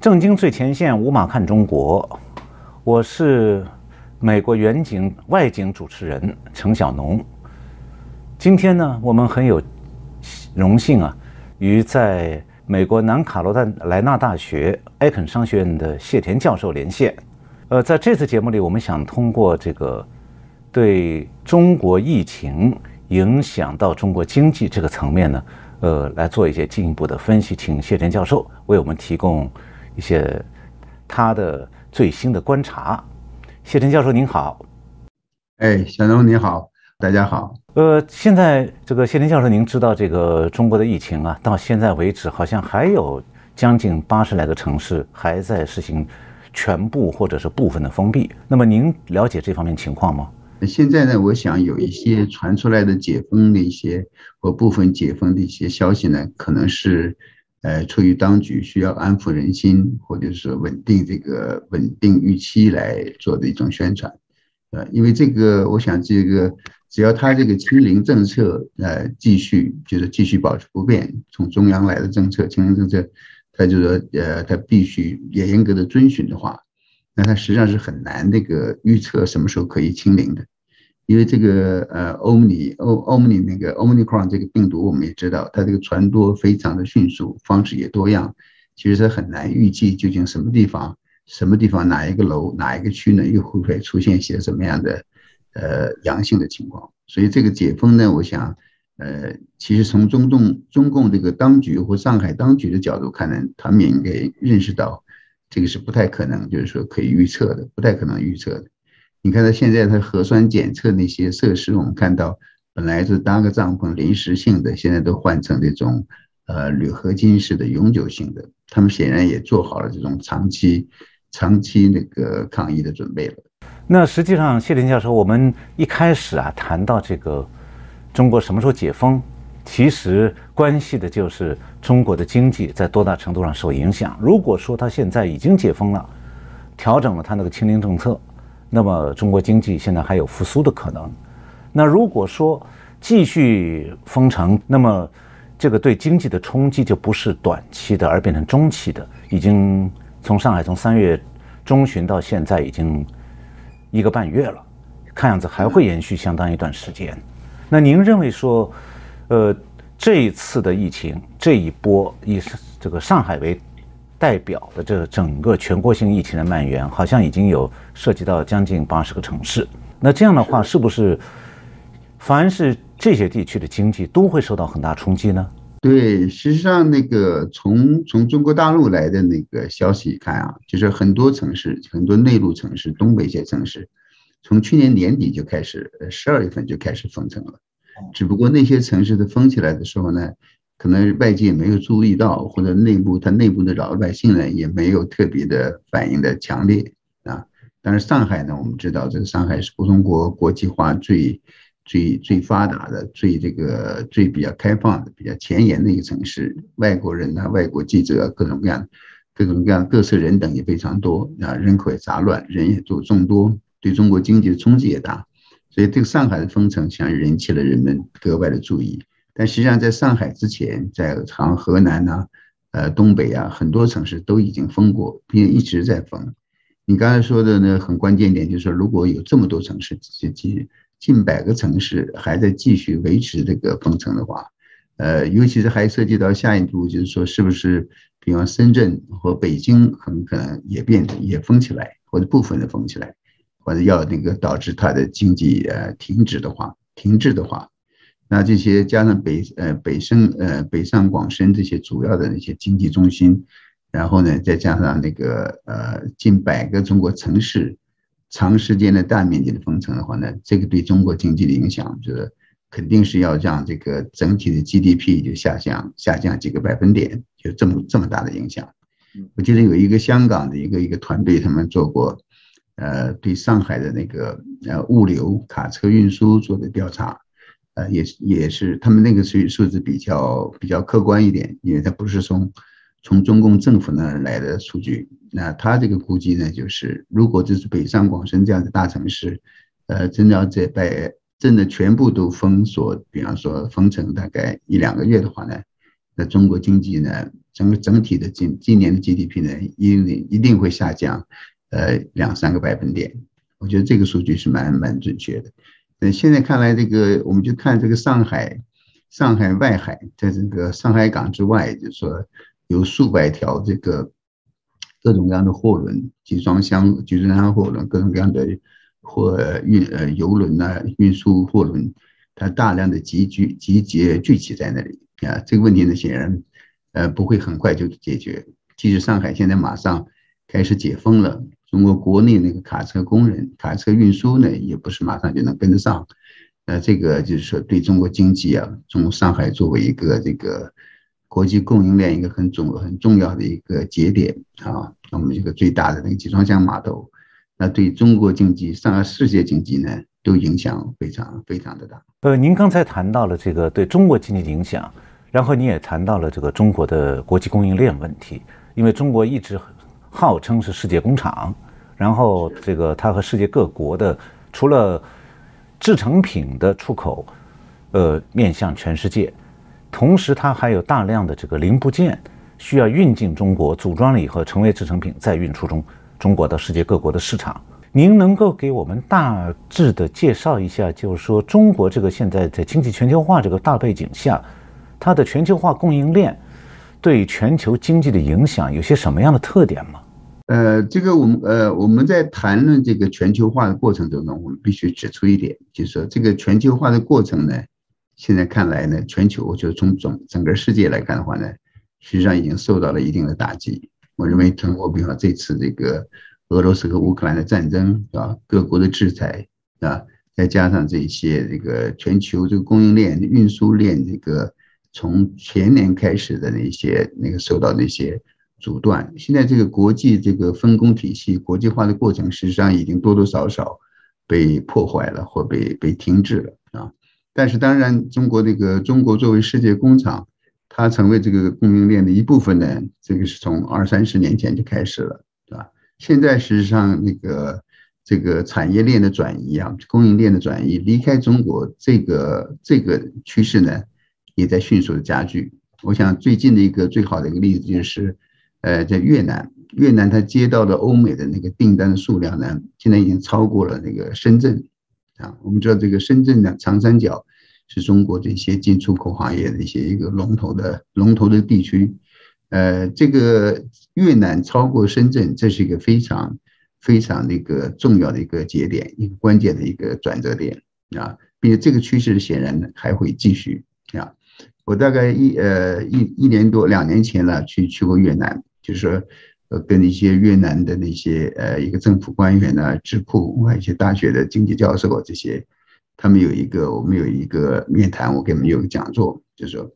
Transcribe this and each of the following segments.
正经最前线，无马看中国。我是美国远景外景主持人程小农。今天呢，我们很有荣幸啊，与在美国南卡罗来纳大学埃肯商学院的谢田教授连线。呃，在这次节目里，我们想通过这个对中国疫情影响到中国经济这个层面呢，呃，来做一些进一步的分析，请谢田教授为我们提供。一些他的最新的观察，谢晨教授您好，哎，小龙你好，大家好。呃，现在这个谢晨教授，您知道这个中国的疫情啊，到现在为止好像还有将近八十来个城市还在实行全部或者是部分的封闭。那么您了解这方面情况吗？现在呢，我想有一些传出来的解封的一些或部分解封的一些消息呢，可能是。呃，出于当局需要安抚人心，或者是稳定这个稳定预期来做的一种宣传，呃，因为这个，我想这个只要他这个清零政策呃继续就是继续保持不变，从中央来的政策清零政策，他就说呃他必须也严格的遵循的话，那他实际上是很难那个预测什么时候可以清零的。因为这个呃，欧姆尼欧欧姆尼那个欧姆尼 cron 这个病毒，我们也知道，它这个传播非常的迅速，方式也多样，其实很难预计究竟什么地方、什么地方哪一个楼、哪一个区呢，又会不会出现一些什么样的呃阳性的情况。所以这个解封呢，我想，呃，其实从中共中共这个当局或上海当局的角度看呢，他们应该认识到，这个是不太可能，就是说可以预测的，不太可能预测的。你看，他现在他核酸检测那些设施，我们看到本来是搭个帐篷临时性的，现在都换成这种呃铝合金式的永久性的。他们显然也做好了这种长期、长期那个抗疫的准备了。那实际上，谢林教授，我们一开始啊谈到这个中国什么时候解封，其实关系的就是中国的经济在多大程度上受影响。如果说他现在已经解封了，调整了他那个清零政策。那么中国经济现在还有复苏的可能。那如果说继续封城，那么这个对经济的冲击就不是短期的，而变成中期的。已经从上海从三月中旬到现在已经一个半月了，看样子还会延续相当一段时间。那您认为说，呃，这一次的疫情这一波以这个上海为？代表的这整个全国性疫情的蔓延，好像已经有涉及到将近八十个城市。那这样的话，是不是凡是这些地区的经济都会受到很大冲击呢？对，实际上那个从从中国大陆来的那个消息看啊，就是很多城市，很多内陆城市、东北一些城市，从去年年底就开始，十二月份就开始封城了。只不过那些城市的封起来的时候呢？可能外界没有注意到，或者内部它内部的老百姓呢也没有特别的反应的强烈啊。但是上海呢，我们知道这个上海是中国国际化最最最发达的、最这个最比较开放的、比较前沿的一个城市。外国人呢、外国记者各种各样、各种各样各色人等也非常多啊，人口也杂乱，人也多众多，对中国经济的冲击也大。所以这个上海的封城，实际上引起了人们格外的注意。但实际上，在上海之前，在长河南呐，呃，东北啊，很多城市都已经封过，并且一直在封。你刚才说的呢，很关键一点就是说，如果有这么多城市，近近百个城市还在继续维持这个封城的话，呃，尤其是还涉及到下一步，就是说，是不是，比方深圳和北京很可能也变也封起来，或者部分的封起来，或者要那个导致它的经济呃停止的话，停滞的话。那这些加上北呃北深呃北上广深这些主要的那些经济中心，然后呢再加上那个呃近百个中国城市，长时间的大面积的封城的话呢，这个对中国经济的影响，就是肯定是要让这个整体的 GDP 就下降下降几个百分点，就这么这么大的影响。我记得有一个香港的一个一个团队，他们做过呃对上海的那个呃物流卡车运输做的调查。呃，也也是他们那个数数字比较比较客观一点，因为它不是从从中共政府那来的数据。那他这个估计呢，就是如果这是北上广深这样的大城市，呃，真的要在被真的全部都封锁，比方说封城大概一两个月的话呢，那中国经济呢，整个整体的今今年的 GDP 呢，一定一定会下降，呃，两三个百分点。我觉得这个数据是蛮蛮准确的。那现在看来，这个我们就看这个上海，上海外海，在这个上海港之外，就是说有数百条这个各种各样的货轮、集装箱、集装箱货轮，各种各样的货运呃游轮呐，运输货轮，它大量的集聚集结聚集在那里啊。这个问题呢，显然呃不会很快就解决。即使上海现在马上开始解封了。中国国内那个卡车工人、卡车运输呢，也不是马上就能跟得上。那，这个就是说，对中国经济啊，从上海作为一个这个国际供应链一个很重很重要的一个节点啊，那么这个最大的那个集装箱码头，那对中国经济、上海世界经济呢，都影响非常非常的大。呃，您刚才谈到了这个对中国经济的影响，然后你也谈到了这个中国的国际供应链问题，因为中国一直。号称是世界工厂，然后这个它和世界各国的除了制成品的出口，呃，面向全世界，同时它还有大量的这个零部件需要运进中国，组装了以后成为制成品，再运出中中国到世界各国的市场。您能够给我们大致的介绍一下，就是说中国这个现在在经济全球化这个大背景下，它的全球化供应链。对全球经济的影响有些什么样的特点吗？呃，这个我们呃我们在谈论这个全球化的过程当中，我们必须指出一点，就是说这个全球化的过程呢，现在看来呢，全球就从整整个世界来看的话呢，实际上已经受到了一定的打击。我认为通过比方这次这个俄罗斯和乌克兰的战争啊，各国的制裁啊，再加上这些这个全球这个供应链、运输链这个。从前年开始的那些那个受到那些阻断，现在这个国际这个分工体系国际化的过程，实际上已经多多少少被破坏了或被被停滞了啊。但是当然，中国这个中国作为世界工厂，它成为这个供应链的一部分呢，这个是从二三十年前就开始了，对吧？现在实际上那个这个产业链的转移啊，供应链的转移离开中国这个这个趋势呢？也在迅速的加剧。我想最近的一个最好的一个例子就是，呃，在越南，越南它接到的欧美的那个订单的数量呢，现在已经超过了那个深圳啊。我们知道这个深圳的长三角是中国这些进出口行业的一些一个龙头的龙头的地区，呃，这个越南超过深圳，这是一个非常非常那个重要的一个节点，一个关键的一个转折点啊，并且这个趋势显然还会继续啊。我大概一呃一一年多两年前了，去去过越南，就是说，呃，跟一些越南的那些呃一个政府官员呢、智库还有一些大学的经济教授这些，他们有一个我们有一个面谈，我给他们有个讲座，就是说，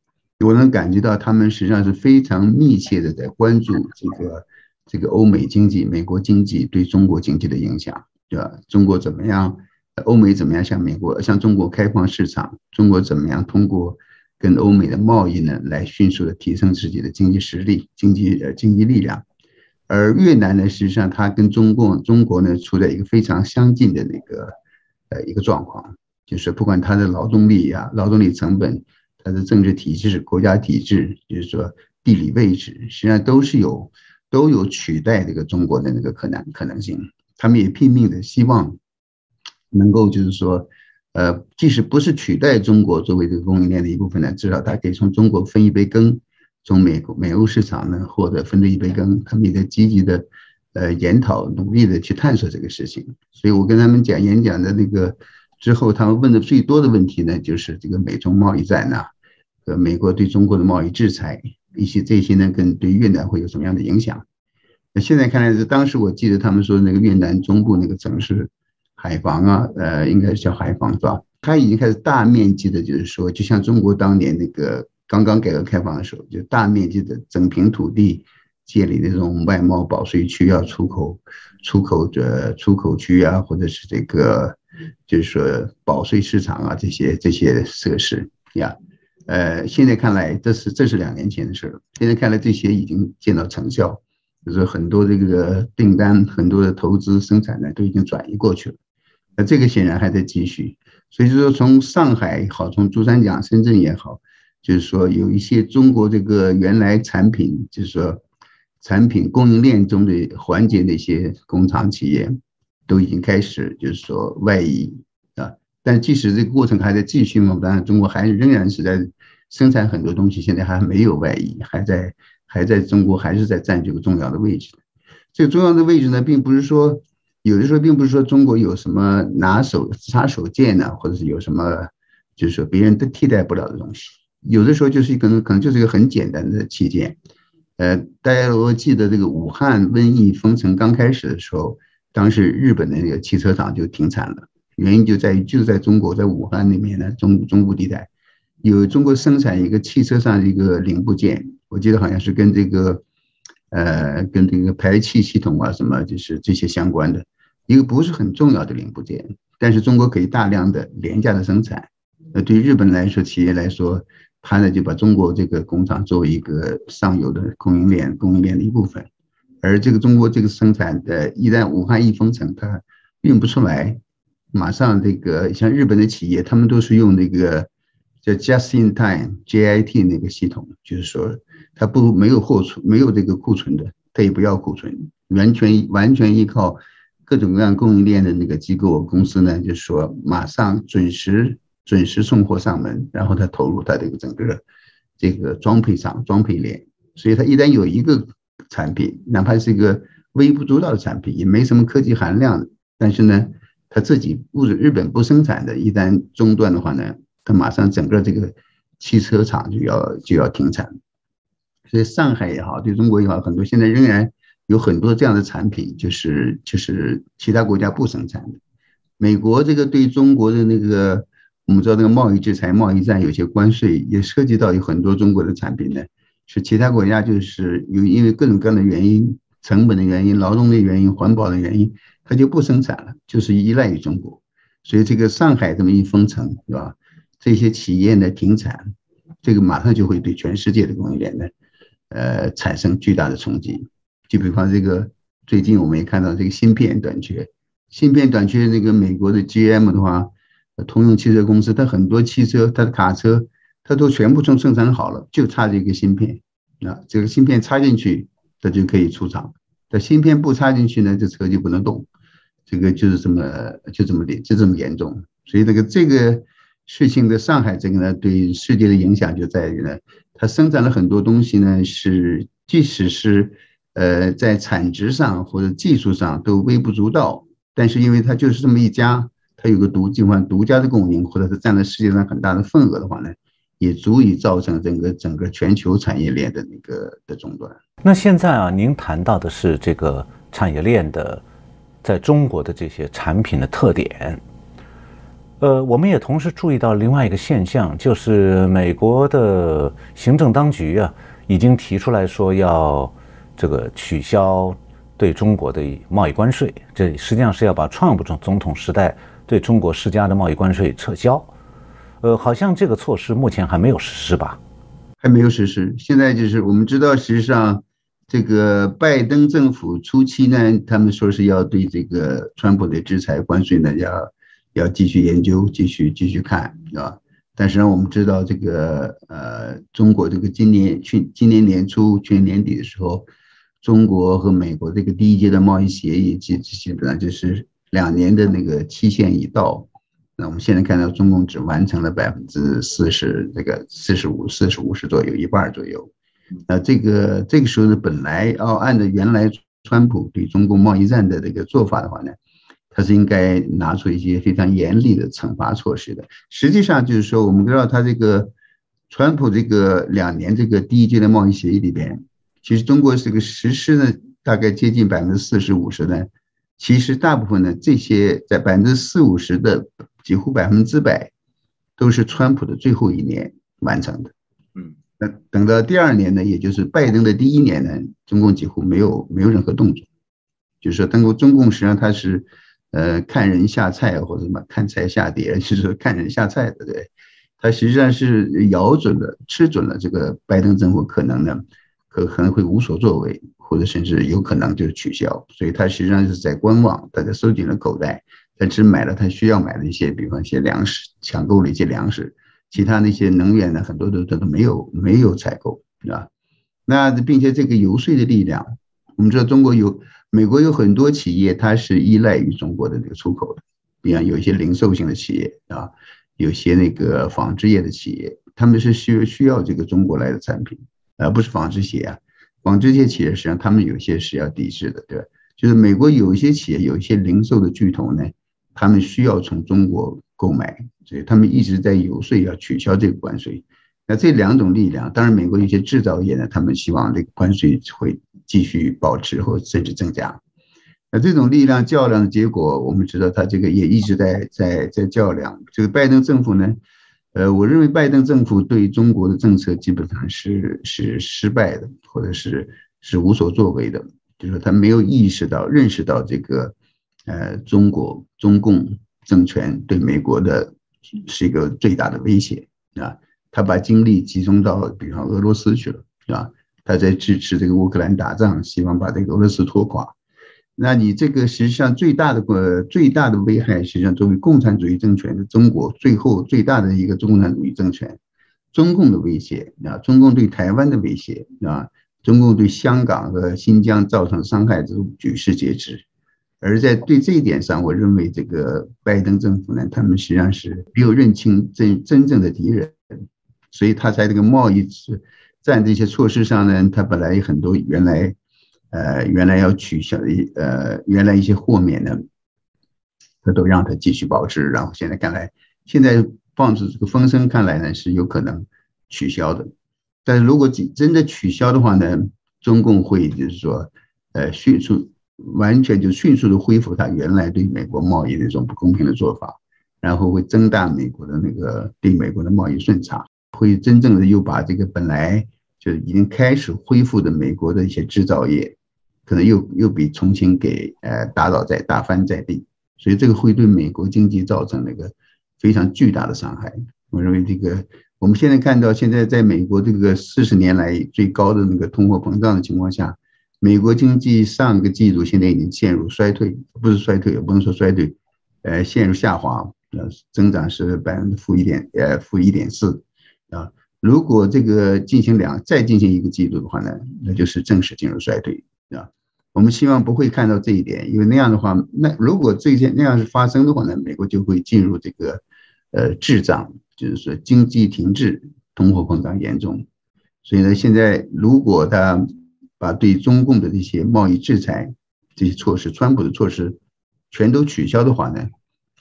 我能感觉到他们实际上是非常密切的在关注这个这个欧美经济、美国经济对中国经济的影响，对吧？中国怎么样？欧美怎么样向美国向中国开放市场？中国怎么样通过？跟欧美的贸易呢，来迅速的提升自己的经济实力、经济呃经济力量，而越南呢，实际上它跟中共中国呢，处在一个非常相近的那个呃一个状况，就是不管它的劳动力呀、劳动力成本、它的政治体制、国家体制，就是说地理位置，实际上都是有都有取代这个中国的那个可能可能性，他们也拼命的希望能够就是说。呃，即使不是取代中国作为这个供应链的一部分呢，至少它可以从中国分一杯羹，从美国美欧市场呢获得分得一杯羹。他们也在积极的呃研讨，努力的去探索这个事情。所以我跟他们讲演讲的那个之后，他们问的最多的问题呢，就是这个美中贸易战呐，和美国对中国的贸易制裁，一些这些呢，跟对越南会有什么样的影响？那现在看来是，当时我记得他们说那个越南中部那个城市。海防啊，呃，应该是叫海防是吧？它已经开始大面积的，就是说，就像中国当年那个刚刚改革开放的时候，就大面积的整平土地，建立那种外贸保税区啊，出口出口的出口区啊，或者是这个就是说保税市场啊，这些这些设施呀，呃，现在看来这是这是两年前的事儿，现在看来这些已经见到成效，就是很多这个订单、很多的投资生产呢，都已经转移过去了。那这个显然还在继续，所以说从上海好，从珠三角、深圳也好，就是说有一些中国这个原来产品，就是说产品供应链中的环节的一些工厂企业，都已经开始就是说外移啊。但即使这个过程还在继续嘛，当然中国还仍然是在生产很多东西，现在还没有外移，还在还在中国还是在占这个重要的位置。这个重要的位置呢，并不是说有的时候并不是说中国有什么拿手杀手锏呢，或者是有什么就是说别人都替代不了的东西。有的时候就是可能可能就是一个很简单的器件，呃，大家如果记得这个武汉瘟疫封城刚开始的时候，当时日本的那个汽车厂就停产了，原因就在于就是在中国在武汉那边呢中中部地带，有中国生产一个汽车上的一个零部件，我记得好像是跟这个，呃，跟这个排气系统啊什么就是这些相关的，一个不是很重要的零部件，但是中国可以大量的廉价的生产，那，对日本来说企业来说。他呢就把中国这个工厂作为一个上游的供应链，供应链的一部分，而这个中国这个生产的，一旦武汉一封城，它运不出来，马上这个像日本的企业，他们都是用那个叫 just in time JIT 那个系统，就是说它不没有货存，没有这个库存的，它也不要库存，完全完全依靠各种各样供应链的那个机构公司呢，就说马上准时。准时送货上门，然后他投入他这个整个这个装配厂、装配链，所以他一旦有一个产品，哪怕是一个微不足道的产品，也没什么科技含量，但是呢，他自己不日本不生产的，一旦中断的话呢，他马上整个这个汽车厂就要就要停产。所以上海也好，对中国也好，很多现在仍然有很多这样的产品，就是就是其他国家不生产的。美国这个对中国的那个。我们知道，那个贸易制裁、贸易战有些关税也涉及到有很多中国的产品呢，是其他国家就是有因为各种各样的原因、成本的原因、劳动的原因、环保的原因，它就不生产了，就是依赖于中国。所以这个上海这么一封城，是吧？这些企业呢停产，这个马上就会对全世界的供应链呢，呃，产生巨大的冲击。就比方这个最近我们也看到这个芯片短缺，芯片短缺，那个美国的 GM 的话。通用汽车公司，它很多汽车，它的卡车，它都全部从生产好了，就差这个芯片。啊，这个芯片插进去，它就可以出厂。这芯片不插进去呢，这车就不能动。这个就是这么就这么的，就这么严重。所以这个这个事情的上海这个呢，对世界的影响就在于呢，它生产了很多东西呢，是即使是呃在产值上或者技术上都微不足道，但是因为它就是这么一家。它有个独，尽管独家的供应，或者是占了世界上很大的份额的话呢，也足以造成整个整个全球产业链的那个的中断。那现在啊，您谈到的是这个产业链的，在中国的这些产品的特点。呃，我们也同时注意到另外一个现象，就是美国的行政当局啊，已经提出来说要这个取消对中国的贸易关税，这实际上是要把川普总总统时代。对中国施加的贸易关税撤销，呃，好像这个措施目前还没有实施吧？还没有实施。现在就是我们知道，实际上这个拜登政府初期呢，他们说是要对这个川普的制裁关税呢，要要继续研究，继续继续看，是吧？但是呢，我们知道这个呃，中国这个今年去今年年初、去年年底的时候，中国和美国这个第一阶段贸易协议基基本上就是。两年的那个期限已到，那我们现在看到中共只完成了百分之四十，这个四十五、四十五十左右，一半左右。那这个这个时候呢，本来哦按照原来川普对中共贸易战的这个做法的话呢，他是应该拿出一些非常严厉的惩罚措施的。实际上就是说，我们知道他这个川普这个两年这个第一阶段贸易协议里边，其实中国这个实施呢，大概接近百分之四十五十呢。其实大部分呢这些在百分之四五十的，几乎百分之百，都是川普的最后一年完成的。嗯，那等到第二年呢，也就是拜登的第一年呢，中共几乎没有没有任何动作。就是说，中国中共实际上他是，呃，看人下菜或者什么看菜下碟，就是说看人下菜的，对。他实际上是咬准了、吃准了这个拜登政府可能呢，可可能会无所作为。或者甚至有可能就是取消，所以他实际上是在观望，他在收紧了口袋，他只买了他需要买的一些，比方一些粮食，抢购了一些粮食，其他那些能源呢，很多都都都没有没有采购，是吧？那并且这个游说的力量，我们知道中国有美国有很多企业，它是依赖于中国的这个出口的，比方有一些零售型的企业啊，有些那个纺织业的企业，他们是需需要这个中国来的产品，而不是纺织鞋啊。纺织业企业实际上他们有些是要抵制的，对吧？就是美国有一些企业，有一些零售的巨头呢，他们需要从中国购买，所以他们一直在游说要取消这个关税。那这两种力量，当然美国一些制造业呢，他们希望这个关税会继续保持或甚至增加。那这种力量较量的结果，我们知道他这个也一直在在在较量。这个拜登政府呢？呃，我认为拜登政府对中国的政策基本上是是失败的，或者是是无所作为的，就是他没有意识到、认识到这个，呃，中国中共政权对美国的是一个最大的威胁啊。他把精力集中到比方俄罗斯去了，是吧？他在支持这个乌克兰打仗，希望把这个俄罗斯拖垮。那你这个实际上最大的呃最大的危害，实际上作为共产主义政权的中国，最后最大的一个共产主义政权，中共的威胁啊，中共对台湾的威胁啊，中共对香港和新疆造成伤害，这种举世皆知。而在对这一点上，我认为这个拜登政府呢，他们实际上是没有认清真真正的敌人，所以他在这个贸易战这些措施上呢，他本来有很多原来。呃，原来要取消的，呃，原来一些豁免呢，他都让他继续保持。然后现在看来，现在放出这个风声，看来呢是有可能取消的。但是如果真真的取消的话呢，中共会就是说，呃，迅速完全就迅速的恢复他原来对美国贸易那种不公平的做法，然后会增大美国的那个对美国的贸易顺差，会真正的又把这个本来就已经开始恢复的美国的一些制造业。可能又又比重新给呃打倒在打翻在地，所以这个会对美国经济造成那个非常巨大的伤害。我认为这个我们现在看到，现在在美国这个四十年来最高的那个通货膨胀的情况下，美国经济上个季度现在已经陷入衰退，不是衰退，也不能说衰退，呃，陷入下滑，呃，增长是百分之负一点，呃，负一点四，啊，如果这个进行两再进行一个季度的话呢，那就是正式进入衰退。啊，我们希望不会看到这一点，因为那样的话，那如果这些那样是发生的话呢，美国就会进入这个呃滞胀，就是说经济停滞，通货膨胀严重。所以呢，现在如果他把对中共的这些贸易制裁这些措施、川普的措施全都取消的话呢，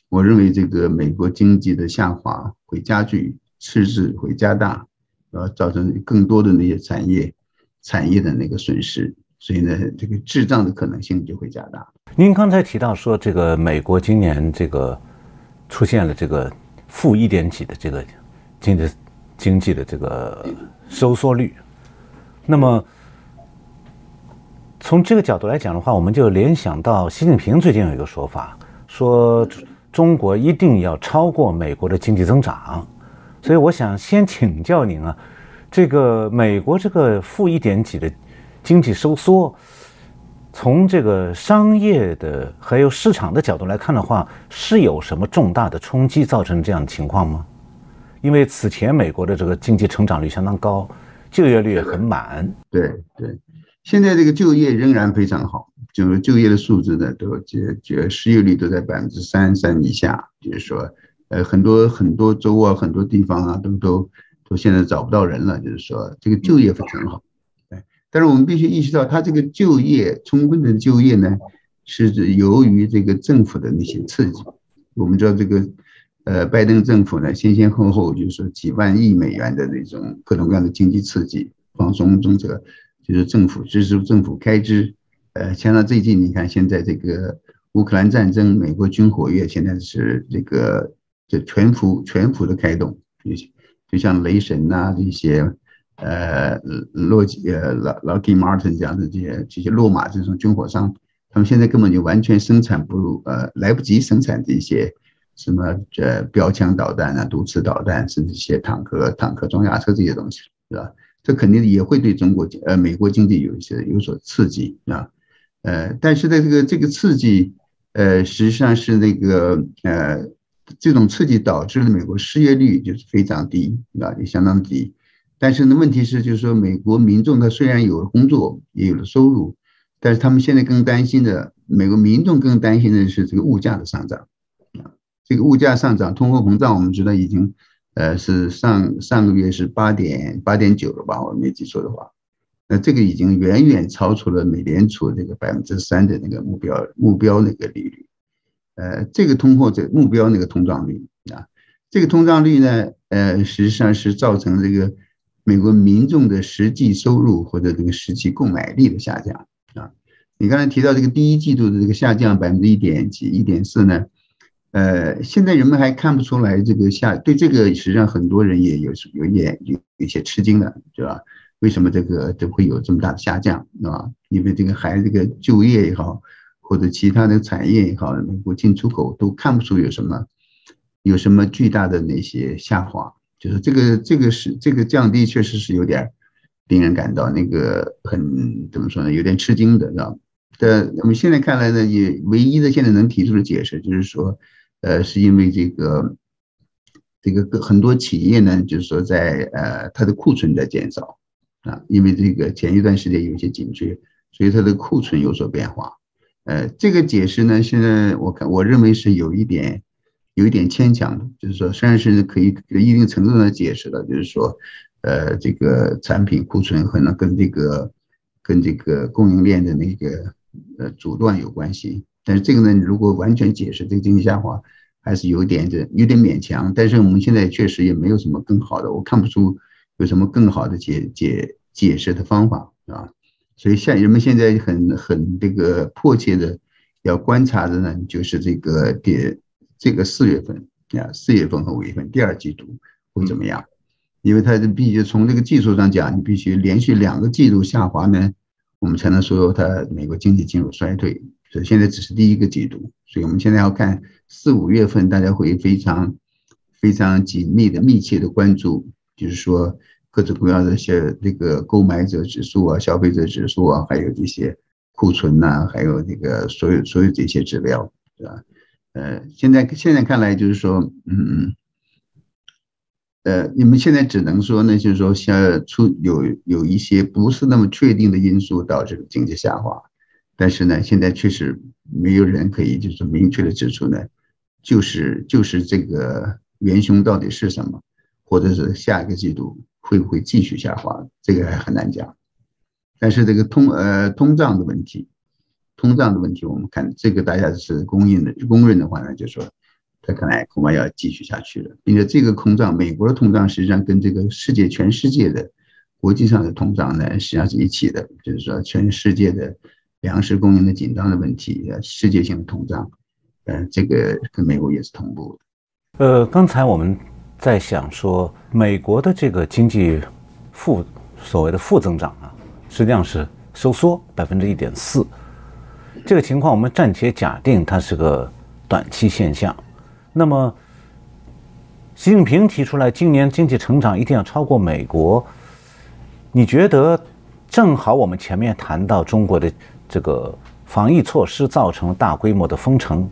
我认为这个美国经济的下滑会加剧，赤字会加大，呃，造成更多的那些产业产业的那个损失。所以呢，这个滞胀的可能性就会加大。您刚才提到说，这个美国今年这个出现了这个负一点几的这个经济经济的这个收缩率。那么从这个角度来讲的话，我们就联想到习近平最近有一个说法，说中国一定要超过美国的经济增长。所以我想先请教您啊，这个美国这个负一点几的。经济收缩，从这个商业的还有市场的角度来看的话，是有什么重大的冲击造成这样的情况吗？因为此前美国的这个经济成长率相当高，就业率也很满。对对，现在这个就业仍然非常好，就是就业的数字呢，都就就失业率都在百分之三三以下，就是说，呃，很多很多州啊，很多地方啊，都都都现在找不到人了，就是说这个就业非常好。但是我们必须意识到，它这个就业充分的就业呢，是指由于这个政府的那些刺激。我们知道这个，呃，拜登政府呢，先先后后就是说几万亿美元的那种各种各样的经济刺激、放松政策，就是政府支持政府开支。呃，像到最近你看，现在这个乌克兰战争，美国军火业现在是这个就全幅全幅的开动，就就像雷神呐这些。呃，洛基呃，L Lockheed Martin 这样的这些这些洛马这种军火商，他们现在根本就完全生产不呃，来不及生产这些什么呃标枪导弹啊、毒刺导弹，甚至一些坦克、坦克装甲车这些东西，是吧？这肯定也会对中国呃美国经济有一些有所刺激啊。呃，但是呢，这个这个刺激呃，实际上是那个呃，这种刺激导致了美国失业率就是非常低啊，也相当低。但是呢，问题是就是说，美国民众他虽然有了工作，也有了收入，但是他们现在更担心的，美国民众更担心的是这个物价的上涨啊。这个物价上涨，通货膨胀，我们知道已经呃是上上个月是八点八点九了吧？我没记错的话，那这个已经远远超出了美联储这个百分之三的那个目标目标那个利率。呃，这个通货这目标那个通胀率啊，这个通胀率呢，呃，实际上是造成这个美国民众的实际收入或者这个实际购买力的下降啊。你刚才提到这个第一季度的这个下降百分之一点几、一点四呢，呃，现在人们还看不出来这个下，对这个实际上很多人也有有一点有有些吃惊的，对吧？为什么这个都会有这么大的下降，是吧？因为这个还这个就业也好。或者其他的产业也好，美国进出口都看不出有什么，有什么巨大的那些下滑，就是这个这个是这个降低确实是有点令人感到那个很怎么说呢，有点吃惊的，知道吗？但我们现在看来呢，也唯一的现在能提出的解释就是说，呃，是因为这个这个很多企业呢，就是说在呃它的库存在减少啊，因为这个前一段时间有些紧缺，所以它的库存有所变化。呃，这个解释呢，现在我看我认为是有一点，有一点牵强的，就是说，虽然是可以一定程度上解释的，就是说，呃，这个产品库存可能跟这个，跟这个供应链的那个呃阻断有关系，但是这个呢，如果完全解释这个经济下滑，还是有点这有点勉强。但是我们现在确实也没有什么更好的，我看不出有什么更好的解解解释的方法，啊。所以，现人们现在很很这个迫切的要观察的呢，就是这个点这个四月份啊，四月份和五月份第二季度会怎么样？因为它是必须从这个技术上讲，你必须连续两个季度下滑呢，我们才能说它美国经济进入衰退。所以现在只是第一个季度，所以我们现在要看四五月份，大家会非常非常紧密的、密切的关注，就是说。各种各样的一些那个购买者指数啊、消费者指数啊，还有这些库存呐，还有这个所有所有这些指标，是吧？呃，现在现在看来就是说，嗯，呃，你们现在只能说呢，就是说，像出有有一些不是那么确定的因素导致经济下滑，但是呢，现在确实没有人可以就是明确的指出呢，就是就是这个元凶到底是什么，或者是下一个季度。会不会继续下滑？这个还很难讲。但是这个通呃通胀的问题，通胀的问题，我们看这个大家是公认的公认的话呢，就说它可能恐怕要继续下去了，并且这个通胀，美国的通胀实际上跟这个世界全世界的国际上的通胀呢，实际上是一起的，就是说全世界的粮食供应的紧张的问题，世界性的通胀，呃，这个跟美国也是同步的。呃，刚才我们。在想说，美国的这个经济负所谓的负增长啊，实际上是收缩百分之一点四。这个情况我们暂且假定它是个短期现象。那么，习近平提出来今年经济成长一定要超过美国，你觉得正好我们前面谈到中国的这个防疫措施造成了大规模的封城，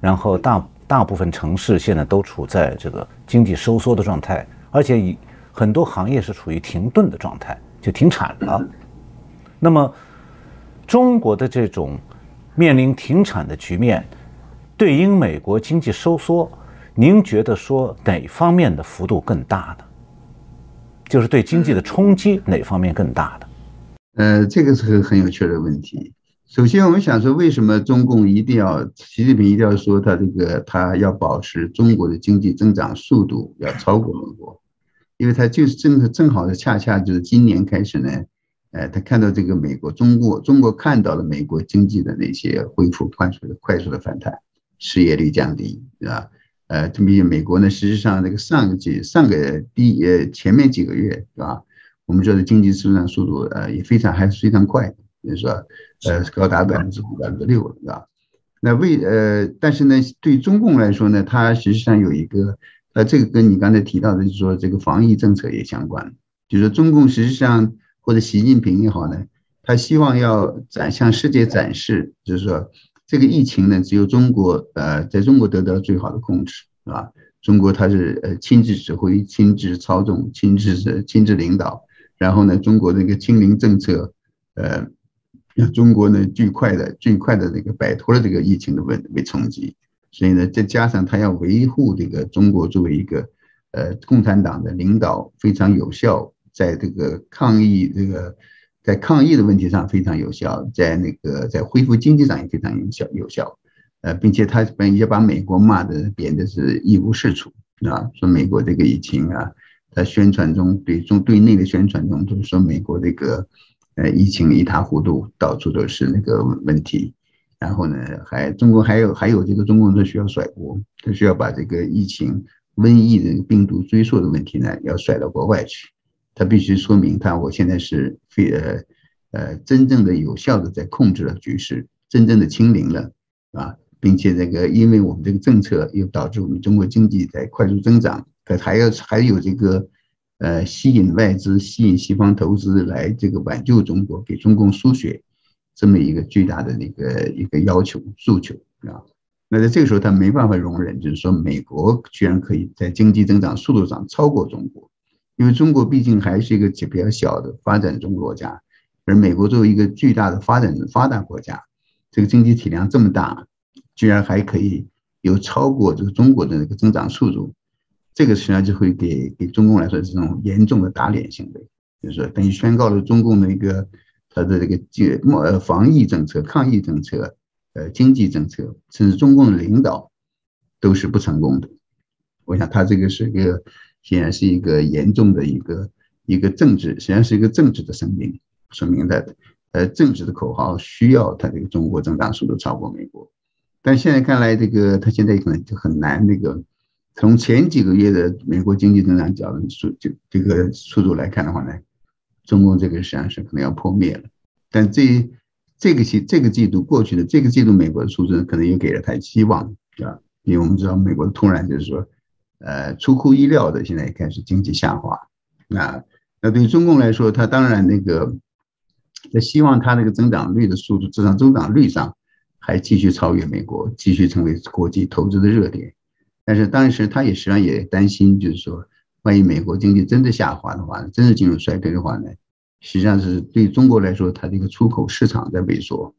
然后大。大部分城市现在都处在这个经济收缩的状态，而且很多行业是处于停顿的状态，就停产了。那么，中国的这种面临停产的局面，对应美国经济收缩，您觉得说哪方面的幅度更大呢？就是对经济的冲击哪方面更大的？呃，这个是个很有趣的问题。首先，我们想说，为什么中共一定要习近平一定要说他这个他要保持中国的经济增长速度要超过美国？因为他就是正正好是恰恰就是今年开始呢，呃，他看到这个美国中国中国看到了美国经济的那些恢复快速的快速的反弹，失业率降低，是吧？呃，特别美国呢，实际上这个上个季上个第呃前面几个月，是吧？我们说的经济增长速度呃也非常还是非常快。就是说，呃，高达百分之五、百分之六了，是吧？那为呃，但是呢，对中共来说呢，它实际上有一个，呃，这个跟你刚才提到的，就是说这个防疫政策也相关。就是说中共实际上或者习近平也好呢，他希望要展向世界展示，就是说这个疫情呢，只有中国呃，在中国得到最好的控制是吧？中国它是呃亲自指挥、亲自操纵、亲自是亲自领导，然后呢，中国这个清零政策，呃，让中国呢最快的、最快的这个摆脱了这个疫情的问为冲击，所以呢，再加上他要维护这个中国作为一个呃共产党的领导非常有效，在这个抗疫这个在抗疫的问题上非常有效，在那个在恢复经济上也非常有效有效。呃，并且他本也把美国骂的贬的是一无是处啊，说美国这个疫情啊，在宣传中对中对内的宣传中都是说美国这个呃疫情一塌糊涂，到处都是那个问题，然后呢，还中国还有还有这个中国人需要甩锅，他需要把这个疫情瘟疫的病毒追溯的问题呢，要甩到国外去，他必须说明他我现在是非呃呃真正的有效的在控制了局势，真正的清零了啊。并且这个，因为我们这个政策又导致我们中国经济在快速增长，可还要还有这个，呃，吸引外资、吸引西方投资来这个挽救中国，给中共输血，这么一个巨大的那个一个要求诉求啊。那在这个时候，他没办法容忍，就是说美国居然可以在经济增长速度上超过中国，因为中国毕竟还是一个比较小的发展中国家，而美国作为一个巨大的发展发达国家，这个经济体量这么大。居然还可以有超过这个中国的那个增长速度，这个实际上就会给给中共来说这种严重的打脸行为，就是说等于宣告了中共的一个它的这个呃防疫政策、抗疫政策、呃经济政策，甚至中共的领导都是不成功的。我想他这个是一个显然是一个严重的一个一个政治，实际上是一个政治的声明，说明他呃政治的口号需要他这个中国增长速度超过美国。但现在看来，这个他现在可能就很难。那个从前几个月的美国经济增长角度速就这个速度来看的话呢，中共这个实际上是可能要破灭了。但这这个季这个季度过去的这个季度，美国的数字可能也给了他希望，啊？因为我们知道美国突然就是说，呃，出乎意料的现在也开始经济下滑。那那对于中共来说，他当然那个他希望他那个增长率的速度，至少增长率上。还继续超越美国，继续成为国际投资的热点。但是当时他也实际上也担心，就是说，万一美国经济真的下滑的话，真的进入衰退的话呢，实际上是对中国来说，它这个出口市场在萎缩，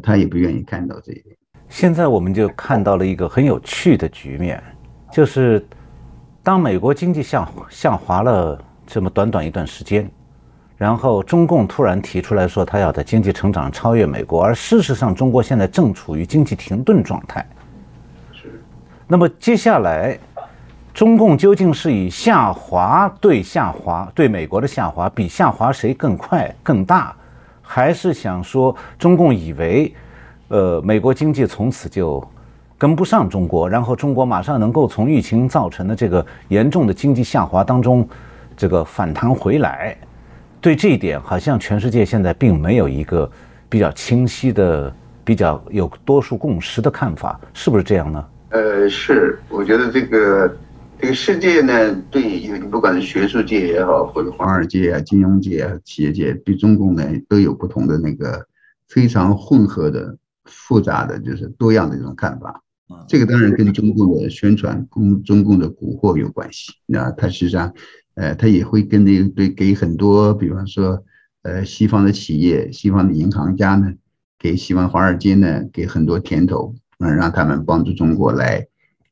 他也不愿意看到这一点。现在我们就看到了一个很有趣的局面，就是当美国经济下下滑了这么短短一段时间。然后中共突然提出来说，他要在经济成长超越美国，而事实上，中国现在正处于经济停顿状态。那么接下来，中共究竟是以下滑对下滑对美国的下滑比下滑谁更快更大，还是想说中共以为，呃，美国经济从此就跟不上中国，然后中国马上能够从疫情造成的这个严重的经济下滑当中，这个反弹回来？对这一点，好像全世界现在并没有一个比较清晰的、比较有多数共识的看法，是不是这样呢？呃，是，我觉得这个这个世界呢，对，不管是学术界也好，或者华尔街啊、金融界啊、企业界，对中共呢都有不同的那个非常混合的、复杂的，就是多样的一种看法。这个当然跟中共的宣传、共中共的蛊惑有关系。那它实际上。呃，他也会跟那对给很多，比方说，呃，西方的企业、西方的银行家呢，给西方华尔街呢，给很多甜头，嗯，让他们帮助中国来，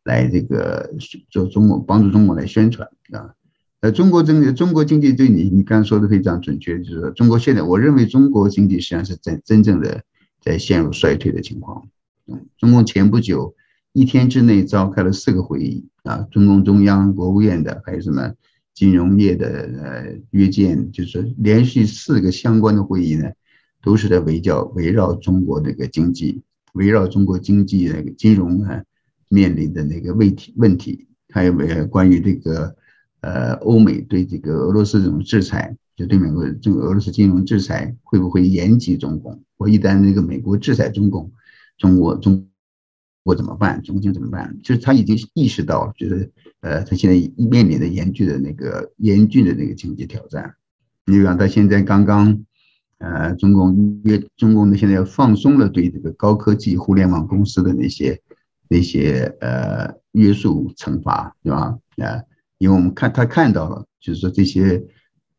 来这个做中国帮助中国来宣传啊。呃，中国经中国经济对你你刚说的非常准确，就是说中国现在，我认为中国经济实际上是在真正的在陷入衰退的情况。嗯，中共前不久一天之内召开了四个会议啊，中共中央、国务院的，还有什么？金融业的呃约见，就是连续四个相关的会议呢，都是在围绕围绕中国这个经济，围绕中国经济那个金融啊面临的那个问题问题，还有没关于这个呃欧美对这个俄罗斯这种制裁，就对美国这个俄罗斯金融制裁会不会延及中共？我一旦那个美国制裁中共，中国中。我怎么办？中经怎么办？就是他已经意识到，就是呃，他现在面临的严峻的那个严峻的那个经济挑战。你比方他现在刚刚，呃，中共约中共呢现在要放松了对这个高科技互联网公司的那些那些呃约束惩罚，对吧？啊，因为我们看他看到了，就是说这些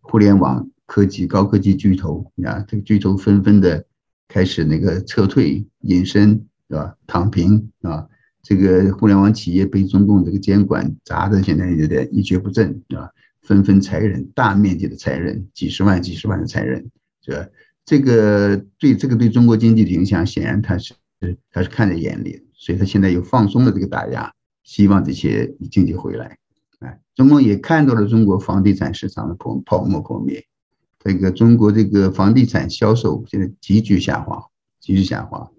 互联网科技高科技巨头啊，这个巨头纷纷的开始那个撤退、隐身，是吧？躺平啊，这个互联网企业被中共这个监管砸的现在有点一蹶不振，是吧？纷纷裁人，大面积的裁人，几十万、几十万的裁人，是吧？这个对这个对中国经济的影响，显然他是他是看在眼里，所以他现在又放松了这个打压，希望这些经济回来。哎，中共也看到了中国房地产市场的破泡沫破灭，这个中国这个房地产销售现在急剧下滑，急剧下滑。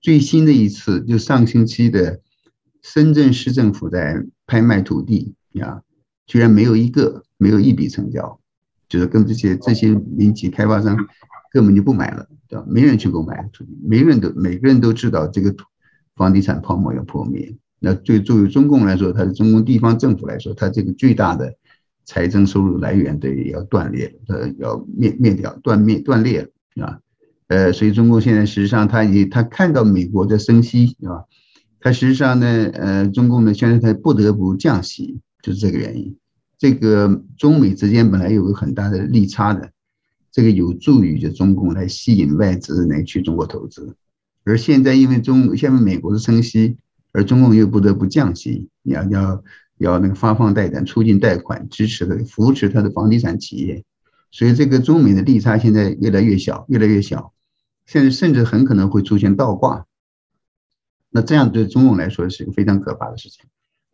最新的一次就上星期的深圳市政府在拍卖土地啊，居然没有一个没有一笔成交，就是跟这些这些民企开发商。根本就不买了，对吧？没人去购买土地，没人都每个人都知道这个土房地产泡沫要破灭。那对作为中共来说，它的中共地方政府来说，它这个最大的财政收入来源对要断裂，呃，要灭灭掉，断灭断裂了啊。呃，所以中共现在实际上，他也他看到美国的升息，对吧？他实际上呢，呃，中共呢现在他不得不降息，就是这个原因。这个中美之间本来有个很大的利差的。这个有助于就中共来吸引外资来去中国投资，而现在因为中现在美国的升息，而中共又不得不降息，你要要要那个发放贷款、促进贷款、支持的扶持他的房地产企业，所以这个中美的利差现在越来越小，越来越小，现在甚至很可能会出现倒挂。那这样对中共来说是一个非常可怕的事情，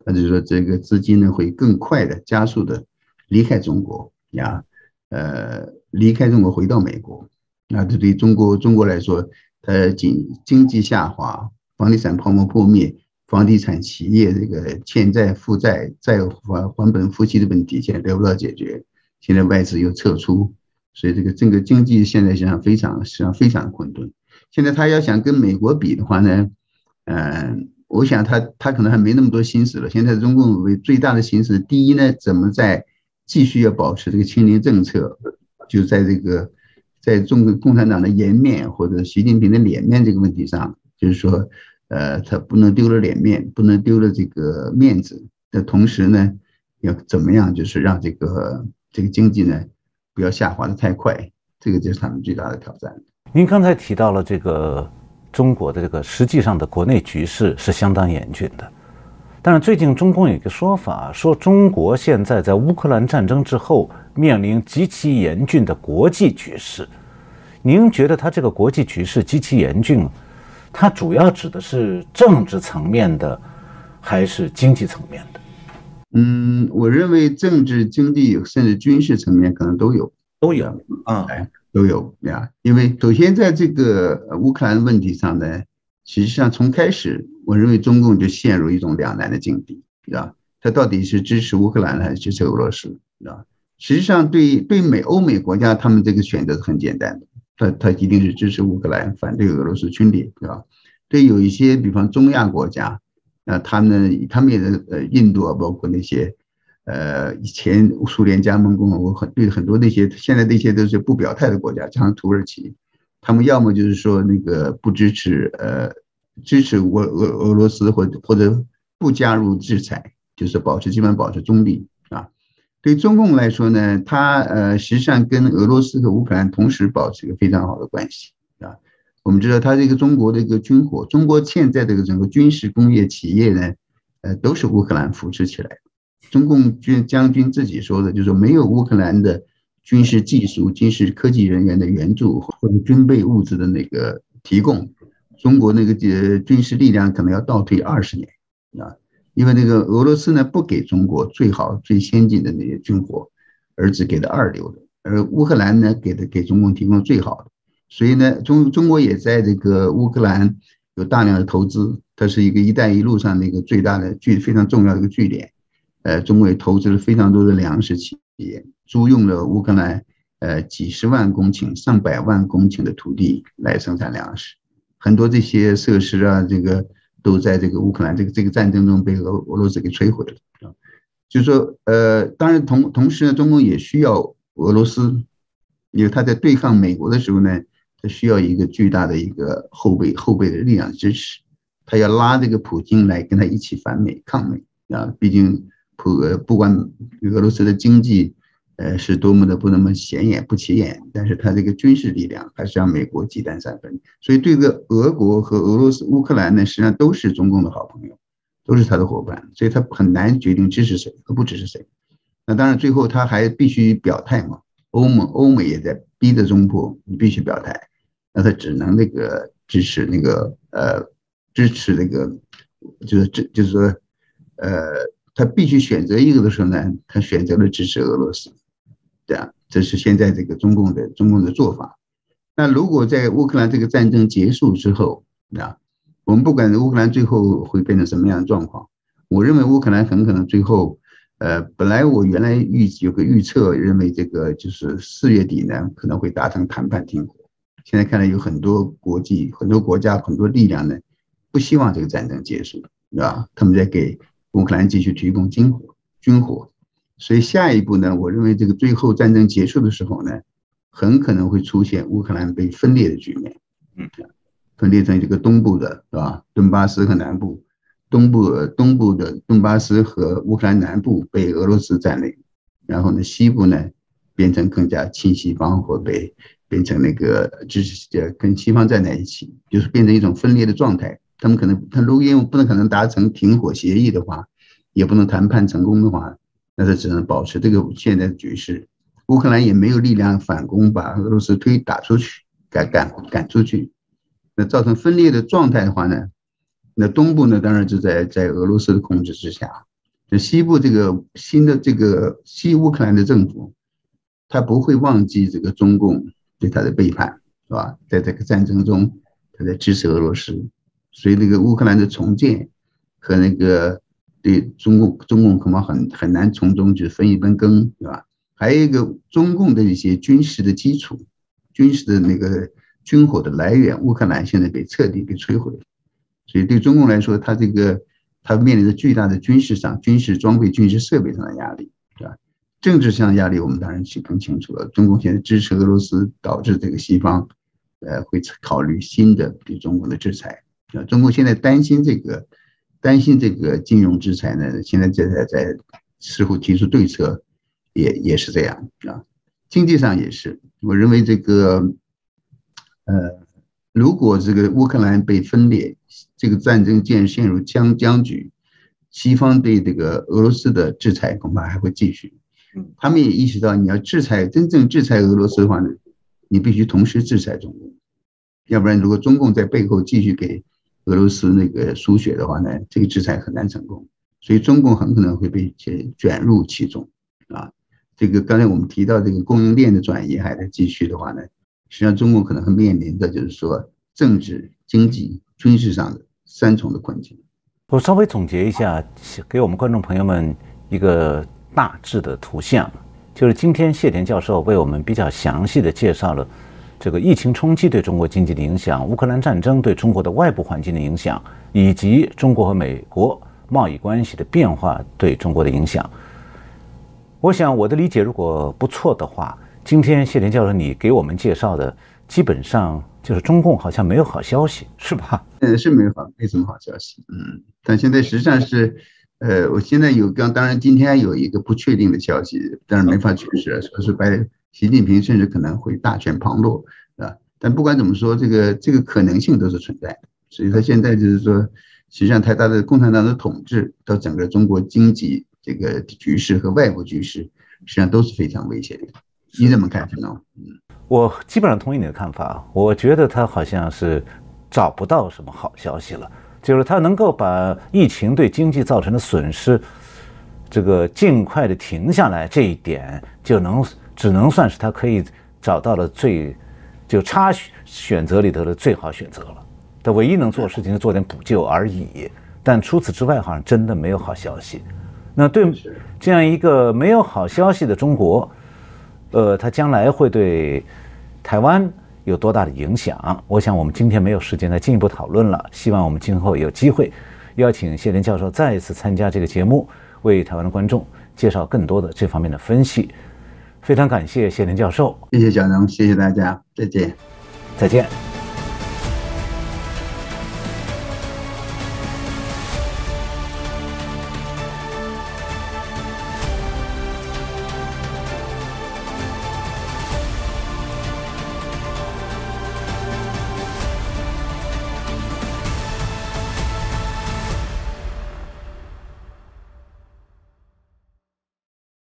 那就是说这个资金呢会更快的、加速的离开中国呀。呃，离开中国回到美国，那这对中国中国来说，它经经济下滑，房地产泡沫破灭，房地产企业这个欠债负债债还还本付息的问题现在得不到解决，现在外资又撤出，所以这个整个经济现在实际上非常实际上非常混沌。现在他要想跟美国比的话呢，嗯，我想他他可能还没那么多心思了。现在中共为最大的心思，第一呢，怎么在继续要保持这个清零政策，就在这个在中国共产党的颜面或者习近平的脸面这个问题上，就是说，呃，他不能丢了脸面，不能丢了这个面子的同时呢，要怎么样，就是让这个这个经济呢不要下滑的太快，这个就是他们最大的挑战。您刚才提到了这个中国的这个实际上的国内局势是相当严峻的。但是最近中共有一个说法，说中国现在在乌克兰战争之后面临极其严峻的国际局势。您觉得它这个国际局势极其严峻，它主要指的是政治层面的，还是经济层面的？嗯，我认为政治、经济甚至军事层面可能都有，都有啊，哎，都有呀。因为首先在这个乌克兰问题上呢。实际上，从开始，我认为中共就陷入一种两难的境地，是吧？他到底是支持乌克兰还是支持俄罗斯，是吧？实际上，对对美欧美国家，他们这个选择是很简单的，他他一定是支持乌克兰，反对俄罗斯侵略，对吧？对有一些，比方中亚国家，那他们他们也是呃，印度啊，包括那些呃以前苏联加盟共和国，很对很多那些现在那些都是不表态的国家，像土耳其。他们要么就是说那个不支持，呃，支持俄俄俄罗斯，或或者不加入制裁，就是保持基本保持中立啊。对中共来说呢，它呃实际上跟俄罗斯和乌克兰同时保持一个非常好的关系。我们知道，它这个中国的一个军火，中国现在这个整个军事工业企业呢，呃，都是乌克兰扶持起来的。中共军将军自己说的，就是说没有乌克兰的。军事技术、军事科技人员的援助或者军备物资的那个提供，中国那个呃军事力量可能要倒退二十年啊，因为那个俄罗斯呢不给中国最好最先进的那些军火，而只给的二流的，而乌克兰呢给的给中共提供最好的，所以呢中中国也在这个乌克兰有大量的投资，它是一个“一带一路”上的一个最大的据非常重要的一个据点，呃，中国也投资了非常多的粮食企业。租用了乌克兰呃几十万公顷、上百万公顷的土地来生产粮食，很多这些设施啊，这个都在这个乌克兰这个这个战争中被俄俄罗斯给摧毁了啊。就说呃，当然同同时呢，中共也需要俄罗斯，因为他在对抗美国的时候呢，他需要一个巨大的一个后备后备的力量支持他要拉这个普京来跟他一起反美抗美啊。毕竟普呃不管俄罗斯的经济呃是多么的不那么显眼不起眼，但是他这个军事力量还是让美国忌惮三分。所以对个俄国和俄罗斯乌克兰呢，实际上都是中共的好朋友，都是他的伙伴，所以他很难决定支持谁和不支持谁。那当然最后他还必须表态嘛。欧盟欧美也在逼着中国，你必须表态，那他只能那个支持那个呃支持那个，就是这就是说，呃，他必须选择一个的时候呢，他选择了支持俄罗斯，对啊，这是现在这个中共的中共的做法。那如果在乌克兰这个战争结束之后，啊，我们不管乌克兰最后会变成什么样的状况，我认为乌克兰很可能最后。呃，本来我原来预有个预测，认为这个就是四月底呢可能会达成谈判停火。现在看来有很多国际、很多国家、很多力量呢，不希望这个战争结束，是吧？他们在给乌克兰继续提供军火、军火。所以下一步呢，我认为这个最后战争结束的时候呢，很可能会出现乌克兰被分裂的局面。嗯，分裂成这个东部的，是吧？顿巴斯和南部。东部东部的顿巴斯和乌克兰南部被俄罗斯占领，然后呢，西部呢变成更加亲西方，或被变成那个就是跟西方站在一起，就是变成一种分裂的状态。他们可能他如果因为不能可能达成停火协议的话，也不能谈判成功的话，那他只能保持这个现在的局势。乌克兰也没有力量反攻，把俄罗斯推打出去，赶赶赶出去，那造成分裂的状态的话呢？那东部呢，当然就在在俄罗斯的控制之下。就西部这个新的这个西乌克兰的政府，他不会忘记这个中共对他的背叛，是吧？在这个战争中，他在支持俄罗斯，所以那个乌克兰的重建和那个对中共中共恐怕很很难从中去分一杯羹，是吧？还有一个中共的一些军事的基础、军事的那个军火的来源，乌克兰现在被彻底给摧毁了。所以对中共来说，它这个它面临着巨大的军事上、军事装备、军事设备上的压力，是吧？政治上的压力我们当然是更清楚了。中共现在支持俄罗斯，导致这个西方，呃，会考虑新的对中国的制裁。啊，中共现在担心这个，担心这个金融制裁呢，现在在在在似乎提出对策，也也是这样啊。经济上也是，我认为这个，呃。如果这个乌克兰被分裂，这个战争渐陷入僵僵局，西方对这个俄罗斯的制裁恐怕还会继续。他们也意识到，你要制裁真正制裁俄罗斯的话呢，你必须同时制裁中共，要不然如果中共在背后继续给俄罗斯那个输血的话呢，这个制裁很难成功。所以中共很可能会被卷卷入其中啊。这个刚才我们提到这个供应链的转移还在继续的话呢？实际上，中共可能会面临的就是说政治、经济、军事上的三重的困境。我稍微总结一下，给我们观众朋友们一个大致的图像，就是今天谢田教授为我们比较详细的介绍了这个疫情冲击对中国经济的影响、乌克兰战争对中国的外部环境的影响，以及中国和美国贸易关系的变化对中国的影响。我想我的理解如果不错的话。今天谢林教授，你给我们介绍的基本上就是中共好像没有好消息，是吧？嗯，是没有好，没什么好消息。嗯，但现在实际上是，呃，我现在有刚，当然今天有一个不确定的消息，但是没法解释，说是白习近平甚至可能会大权旁落，啊。但不管怎么说，这个这个可能性都是存在的。所以他现在就是说，实际上他他的共产党的统治到整个中国经济这个局势和外部局势，实际上都是非常危险的。你怎么看呢？嗯，我基本上同意你的看法。我觉得他好像是找不到什么好消息了，就是他能够把疫情对经济造成的损失，这个尽快的停下来，这一点就能只能算是他可以找到了最就差选择里头的最好选择了。他唯一能做的事情是做点补救而已。但除此之外，好像真的没有好消息。那对这样一个没有好消息的中国。呃，它将来会对台湾有多大的影响？我想我们今天没有时间再进一步讨论了。希望我们今后有机会邀请谢林教授再一次参加这个节目，为台湾的观众介绍更多的这方面的分析。非常感谢谢林教授，谢谢小能，谢谢大家，再见，再见。